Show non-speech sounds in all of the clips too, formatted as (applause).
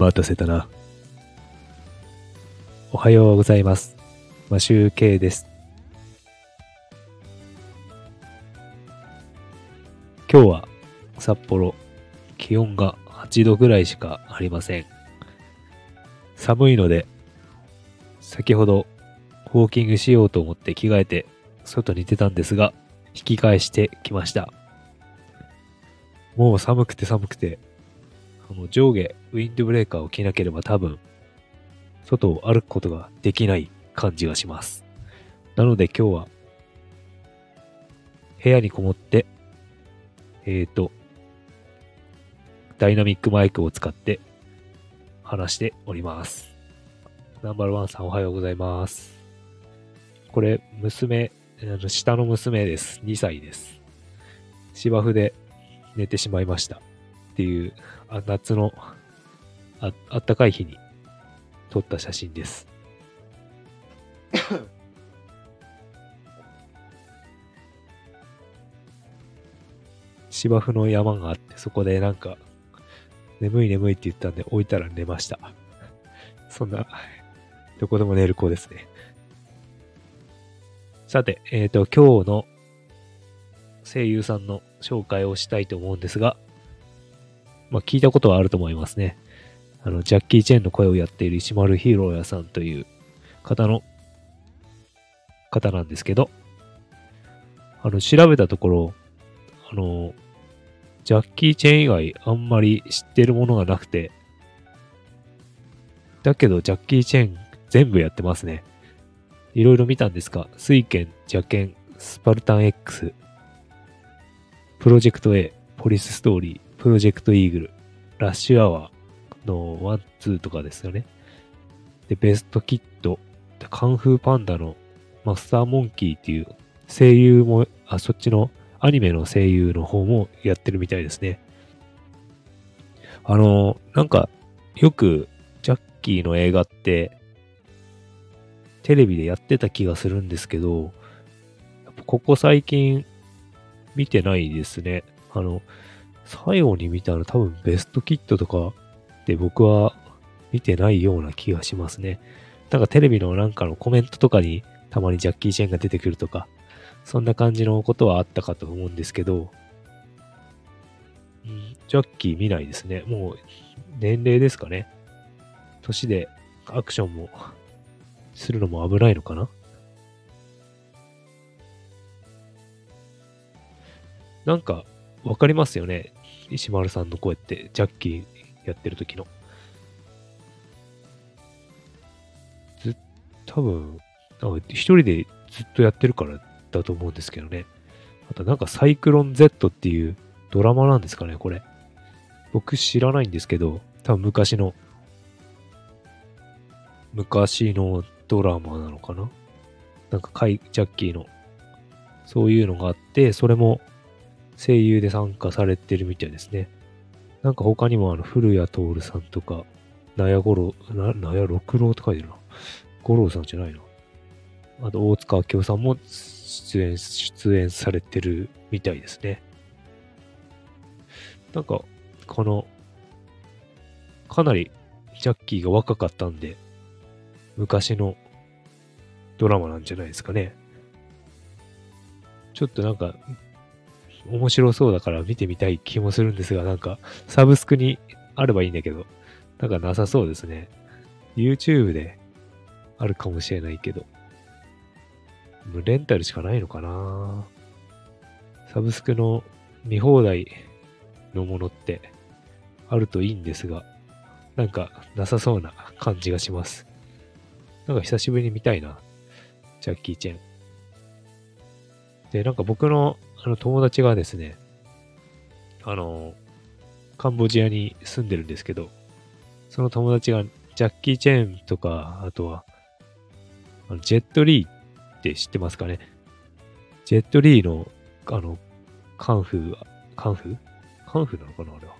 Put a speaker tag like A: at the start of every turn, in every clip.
A: 待たせたな。おはようございます。マシューケイです。今日は札幌、気温が8度ぐらいしかありません。寒いので、先ほどウォーキングしようと思って着替えて外に出たんですが、引き返してきました。もう寒くて寒くて、の上下ウィンドブレーカーを着なければ多分、外を歩くことができない感じがします。なので今日は、部屋にこもって、えーと、ダイナミックマイクを使って話しております。ナンバーワンさんおはようございます。これ、娘、下の娘です。2歳です。芝生で寝てしまいました。っていう、あ夏のああったかい日に撮った写真です。(laughs) 芝生の山があって、そこでなんか、眠い眠いって言ったんで置いたら寝ました。そんな、どこでも寝る子ですね。さて、えっ、と、今日の声優さんの紹介をしたいと思うんですが、まあ、聞いたことはあると思いますね。あの、ジャッキー・チェンの声をやっている石丸ヒーローヤさんという方の、方なんですけど、あの、調べたところ、あの、ジャッキー・チェン以外あんまり知ってるものがなくて、だけどジャッキー・チェン全部やってますね。いろいろ見たんですが、水剣、邪剣、スパルタン X、プロジェクト A、ポリスストーリー、プロジェクトイーグル、ラッシュアワーの1、2とかですよね。で、ベストキット、でカンフーパンダのマスターモンキーっていう声優も、あ、そっちのアニメの声優の方もやってるみたいですね。あの、なんか、よく、ジャッキーの映画って、テレビでやってた気がするんですけど、ここ最近見てないですね。あの、最後に見たの多分ベストキットとかで僕は見てないような気がしますね。なんかテレビのなんかのコメントとかにたまにジャッキー・チェンが出てくるとか、そんな感じのことはあったかと思うんですけど、んジャッキー見ないですね。もう年齢ですかね。年でアクションもするのも危ないのかななんかわかりますよね。石丸さんの声って、ジャッキーやってる時の。ず多分、なんか一人でずっとやってるからだと思うんですけどね。あとなんかサイクロン Z っていうドラマなんですかね、これ。僕知らないんですけど、多分昔の、昔のドラマなのかななんかカイ、ジャッキーの、そういうのがあって、それも声優で参加されてるみたいですね。なんか他にもあの、古谷徹さんとか、納屋五郎、納屋六郎って書いてるな。五郎さんじゃないな。あと、大塚明夫さんも出演、出演されてるみたいですね。なんか、この、かなりジャッキーが若かったんで、昔のドラマなんじゃないですかね。ちょっとなんか、面白そうだから見てみたい気もするんですが、なんか、サブスクにあればいいんだけど、なんかなさそうですね。YouTube であるかもしれないけど、レンタルしかないのかなサブスクの見放題のものってあるといいんですが、なんかなさそうな感じがします。なんか久しぶりに見たいな。ジャッキー・チェン。で、なんか僕のあの友達がですね、あの、カンボジアに住んでるんですけど、その友達がジャッキー・チェーンとか、あとは、あのジェットリーって知ってますかね？ジェットリーの、あの、カンフー、カンフー？カンフーなのかなあれは？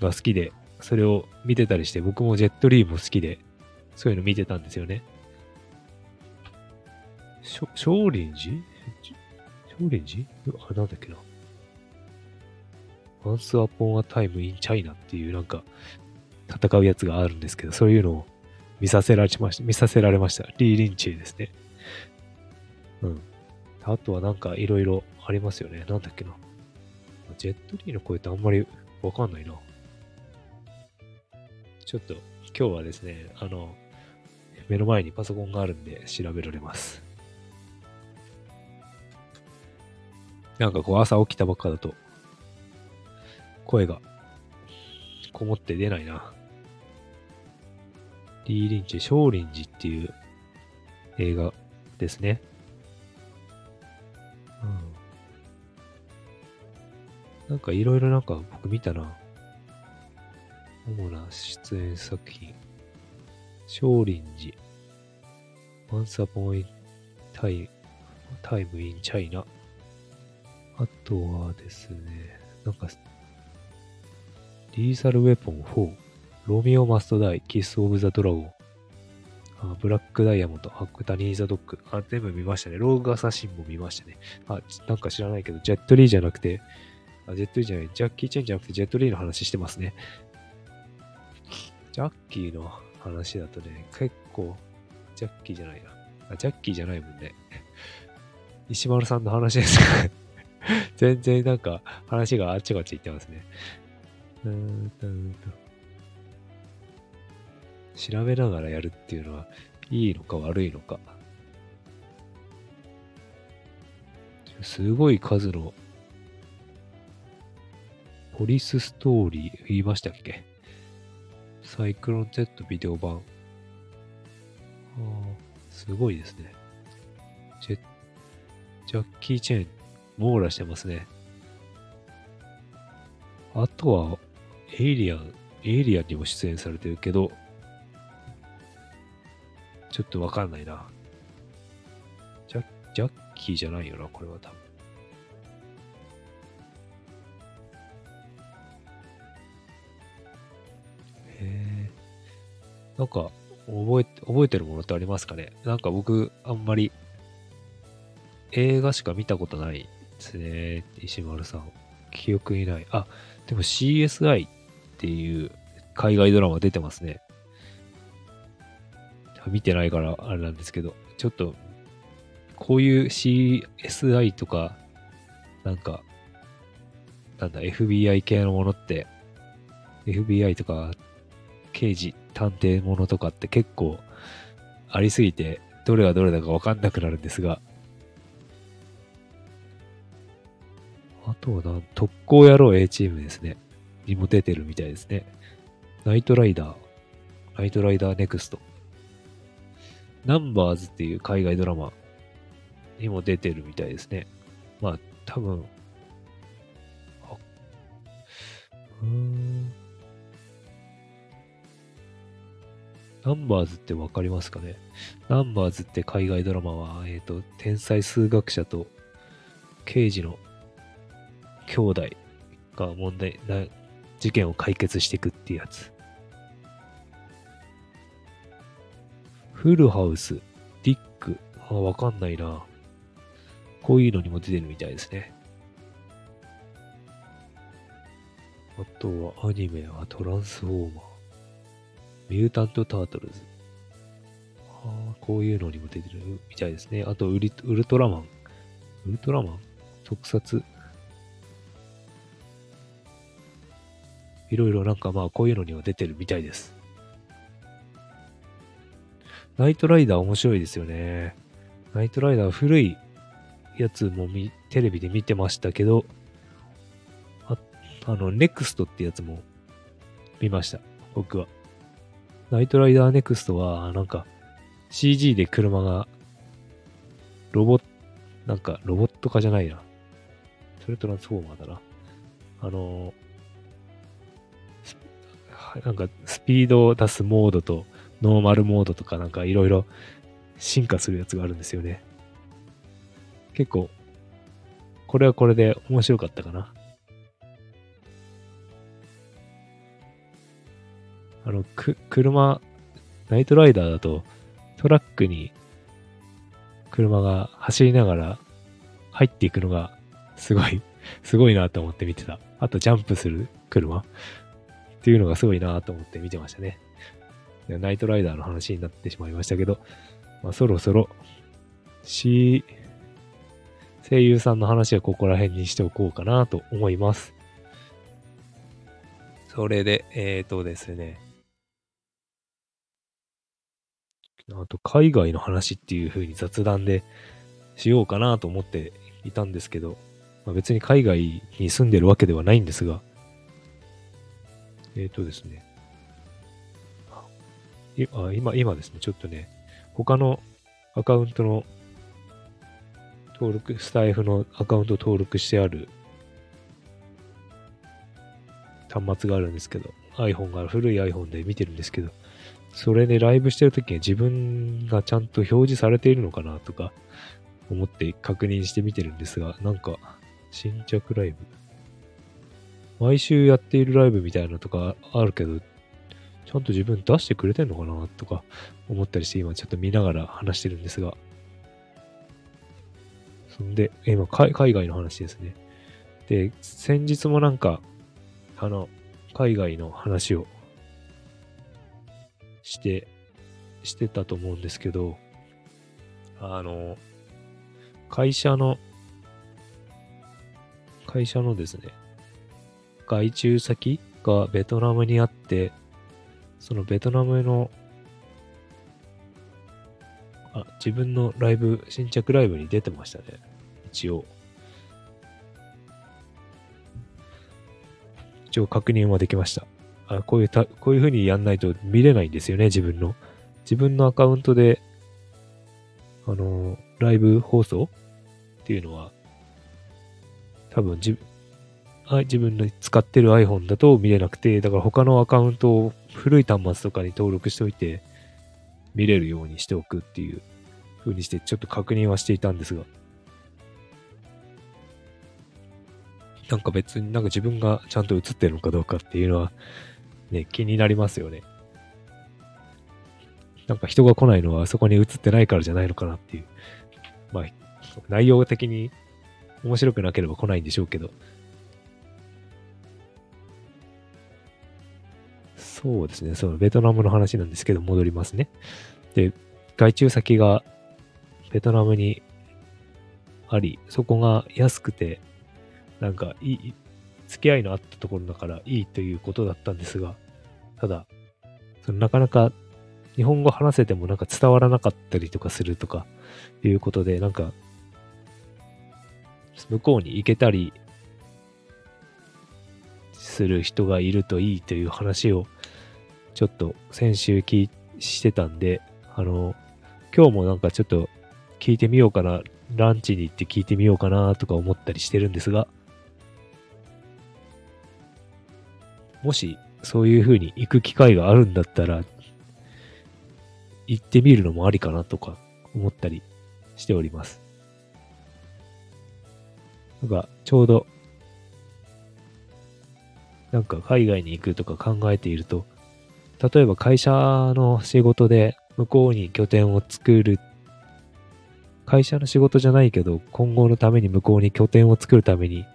A: が好きで、それを見てたりして、僕もジェットリーも好きで、そういうの見てたんですよね。しょ少林寺？少林寺あ、なんだっけな。Once Upon a Time in China っていうなんか、戦うやつがあるんですけど、そういうのを見させられました。見させられました。リー・リンチェですね。うん。あとはなんかいろいろありますよね。なんだっけな。ジェットリーの声ってあんまりわかんないな。ちょっと今日はですね、あの、目の前にパソコンがあるんで調べられます。なんかこう朝起きたばっかだと、声がこもって出ないな。リー・リンチ、少林寺っていう映画ですね。うん。なんかいろいろなんか僕見たな。主な出演作品。少林寺。Once Upon a Time, Time in China。あとはですね、なんか、リーサルウェポン4、ロミオマストダイ、キスオブザドラゴン、あブラックダイヤモンド、ハックタニーザドッグ、あ、全部見ましたね。ローグアサシンも見ましたね。あ、なんか知らないけど、ジェットリーじゃなくて、あ、ジェットリーじゃない、ジャッキー・チェンじゃなくて、ジェットリーの話してますね。ジャッキーの話だとね、結構、ジャッキーじゃないな。あ、ジャッキーじゃないもんね。石丸さんの話ですか (laughs) 全然なんか話があっちこっち行ってますね。うーんと調べながらやるっていうのはいいのか悪いのか。すごい数のポリスストーリー言いましたっけ？サイクロン Z ビデオ版。あすごいですね。ジェジャッキー・チェーン、網羅してますね。あとは、エイリアン、エイリアンにも出演されてるけど、ちょっとわかんないな。ジャジャッキーじゃないよな、これは多分。へえ。なんか、覚え、覚えてるものってありますかね？なんか僕、あんまり、映画しか見たことないですね。石丸さん。記憶にない。あ、でも CSI っていう海外ドラマ出てますね。見てないからあれなんですけど、ちょっと、こういう CSI とか、なんか、なんだ、FBI 系のものって、FBI とか、刑事、探偵ものとかって結構ありすぎて、どれがどれだかわかんなくなるんですが、とはな、特攻野郎 A チームですね。にも出てるみたいですね。ナイトライダー、ナイトライダーネクスト。ナンバーズっていう海外ドラマにも出てるみたいですね。まあ、多分、あ、うーん。ナンバーズってわかりますかね？ナンバーズって海外ドラマは、えっ、ー、と、天才数学者と刑事の兄弟が問題な、事件を解決していくっていうやつ。フルハウス、ディック、あ、わかんないな。こういうのにも出てるみたいですね。あとはアニメはトランスフォーマー、ミュータント・タートルズ。あこういうのにも出てるみたいですね。あとウリ、ウルトラマン。ウルトラマン？特撮？いろいろなんかまあこういうのには出てるみたいです。ナイトライダー面白いですよね。ナイトライダー古いやつもテレビで見てましたけど、ああの、ネクストってやつも見ました。僕は。ナイトライダーネクストは、なんか CG で車がロボット、なんかロボット化じゃないな。それトランスフォーマーだな。あの、なんかスピードを出すモードとノーマルモードとかなんかいろいろ進化するやつがあるんですよね。結構、これはこれで面白かったかな。あの、く、車、ナイトライダーだとトラックに車が走りながら入っていくのがすごい、すごいなと思って見てた。あとジャンプする車。っていうのがすごいなと思って見てましたね。ナイトライダーの話になってしまいましたけど、まあ、そろそろ、し、声優さんの話はここら辺にしておこうかなと思います。それで、えっ、ー、とですね。あと、海外の話っていう風に雑談でしようかなと思っていたんですけど、まあ、別に海外に住んでるわけではないんですが、えっ、ー、とですね。あ今、今ですね、ちょっとね、他のアカウントの登録、スタイフのアカウント登録してある端末があるんですけど、iPhone が古い iPhone で見てるんですけど、それでライブしてるときに自分がちゃんと表示されているのかなとか思って確認して見てるんですが、なんか新着ライブ毎週やっているライブみたいなとかあるけど、ちゃんと自分出してくれてんのかなとか思ったりして今ちょっと見ながら話してるんですが、そんで、今、海外の話ですね。で、先日もなんか、あの、海外の話をして、してたと思うんですけど、あの、会社の、会社のですね、外注先がベトナムにあって、そのベトナムのあ、自分のライブ、新着ライブに出てましたね。一応。一応確認はできました。あこういうた、こういう風にやんないと見れないんですよね、自分の。自分のアカウントで、あの、ライブ放送っていうのは、多分自自分の使ってる iPhone だと見れなくて、だから他のアカウントを古い端末とかに登録しておいて、見れるようにしておくっていう風にしてちょっと確認はしていたんですが、なんか別になんか自分がちゃんと映ってるのかどうかっていうのはね、気になりますよね。なんか人が来ないのはあそこに映ってないからじゃないのかなっていう。まあ、内容的に面白くなければ来ないんでしょうけど。そうですね。そのベトナムの話なんですけど、戻りますね。で、外注先がベトナムにあり、そこが安くて、なんかいい、付き合いのあったところだからいいということだったんですが、ただ、そのなかなか日本語話せてもなんか伝わらなかったりとかするとかいうことで、なんか、向こうに行けたりする人がいるといいという話をちょっと先週聞いしてたんで、あの、今日もなんかちょっと聞いてみようかな、ランチに行って聞いてみようかなとか思ったりしてるんですが、もしそういう風に行く機会があるんだったら、行ってみるのもありかなとか思ったりしております。なんか、ちょうど、なんか海外に行くとか考えていると、例えば会社の仕事で向こうに拠点を作る、会社の仕事じゃないけど、今後のために向こうに拠点を作るために、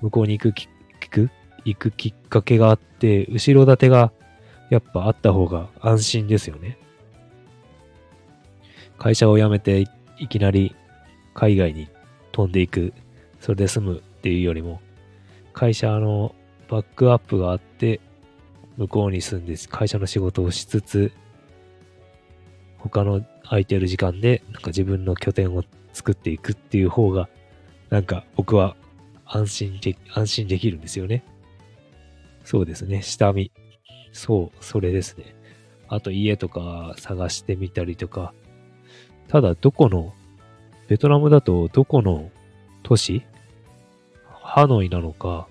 A: 向こうに行く、聞く行くきっかけがあって、後ろ盾がやっぱあった方が安心ですよね。会社を辞めていきなり海外に飛んでいく、それで済むっていうよりも、会社のバックアップがあって、向こうに住んで会社の仕事をしつつ、他の空いてる時間でなんか自分の拠点を作っていくっていう方が、なんか僕は安心で、安心できるんですよね。そうですね。下見。そう、それですね。あと家とか探してみたりとか。ただ、どこの、ベトナムだとどこの都市？ハノイなのか、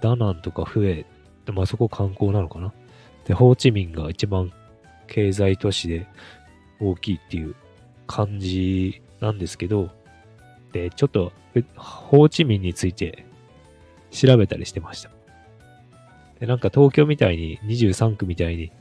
A: ダナンとかフエ、でまあそこ観光なのかな。で、ホーチミンが一番経済都市で大きいっていう感じなんですけど、で、ちょっと、ホーチミンについて調べたりしてました。で、なんか東京みたいに23区みたいに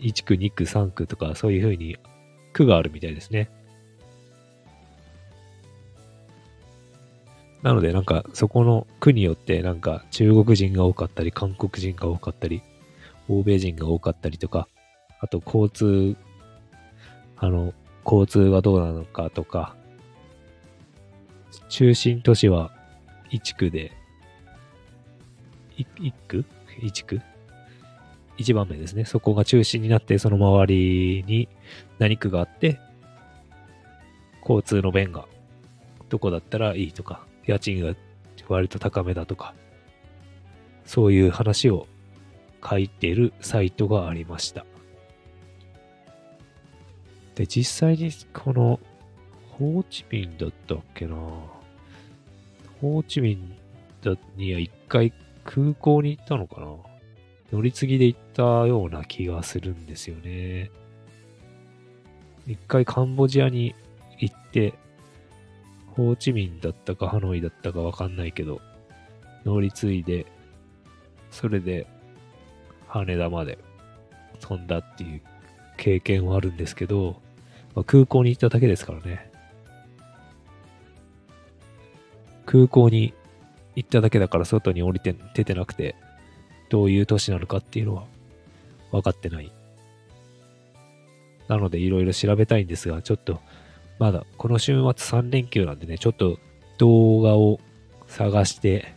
A: 1区、2区、3区とかそういう風に区があるみたいですね。なのでなんかそこの区によってなんか中国人が多かったり韓国人が多かったり欧米人が多かったりとか、あと交通、あの、交通がどうなのかとか、中心都市は1区で、1区 ?1 区？一番目ですね。そこが中心になって、その周りに何区があって、交通の便がどこだったらいいとか、家賃が割と高めだとか、そういう話を書いてるサイトがありました。で、実際にこの、ホーチミンだったっけな？ホーチミンには一回空港に行ったのかな？乗り継ぎで行ったような気がするんですよね。一回カンボジアに行って、ホーチミンだったかハノイだったかわかんないけど、乗り継いで、それで羽田まで飛んだっていう経験はあるんですけど、まあ、空港に行っただけですからね。空港に行っただけだから外に降りて出てなくて、どういう都市なのかっていうのは分かってない。なのでいろいろ調べたいんですが、ちょっとまだこの週末3連休なんでね、ちょっと動画を探して、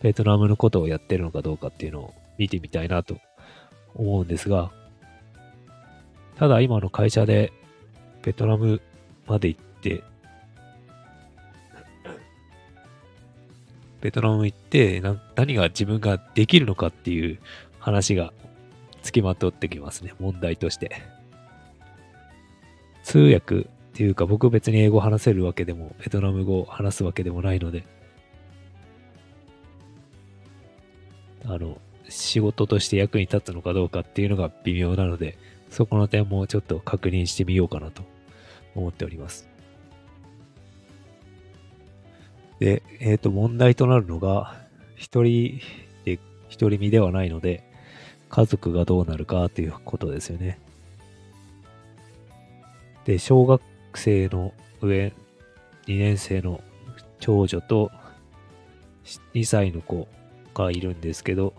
A: ベトナムのことをやってるのかどうかっていうのを見てみたいなと思うんですが、ただ今の会社でベトナムまで行って、ベトナム行って何が自分ができるのかっていう話が付きまとってきますね、問題として。通訳っていうか僕別に英語話せるわけでも、ベトナム語話すわけでもないので、あの、仕事として役に立つのかどうかっていうのが微妙なので、そこの点もちょっと確認してみようかなと思っております。で、えっ、ー、と、問題となるのが、一人で、一人身ではないので、家族がどうなるかということですよね。で、小学生の上、2年生の長女と2歳の子がいるんですけど、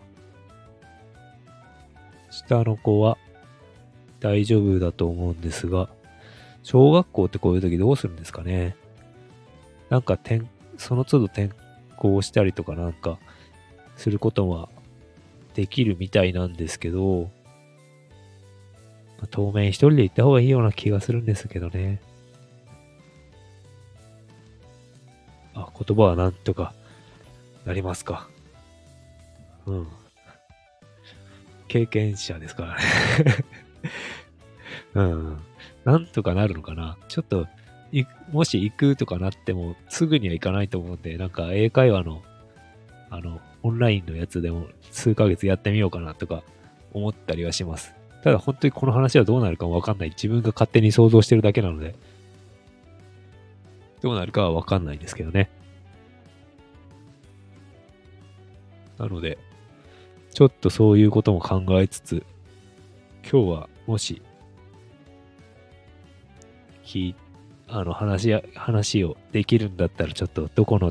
A: 下の子は大丈夫だと思うんですが、小学校ってこういう時どうするんですかね。なんか転、その都度転校したりとかなんかすることはできるみたいなんですけど、当面一人で行った方がいいような気がするんですけどね。あ、言葉はなんとかなりますか。うん。経験者ですからね (laughs) うん。なんとかなるのかな。ちょっと、もし行くとかなっても、すぐには行かないと思うんで、なんか英会話の、あの、オンラインのやつでも数ヶ月やってみようかなとか思ったりはします。ただ本当にこの話はどうなるかもわかんない。自分が勝手に想像してるだけなので、どうなるかはわかんないですけどね。なので、ちょっとそういうことも考えつつ、今日はもし、き、あの話や、話をできるんだったらちょっとどこの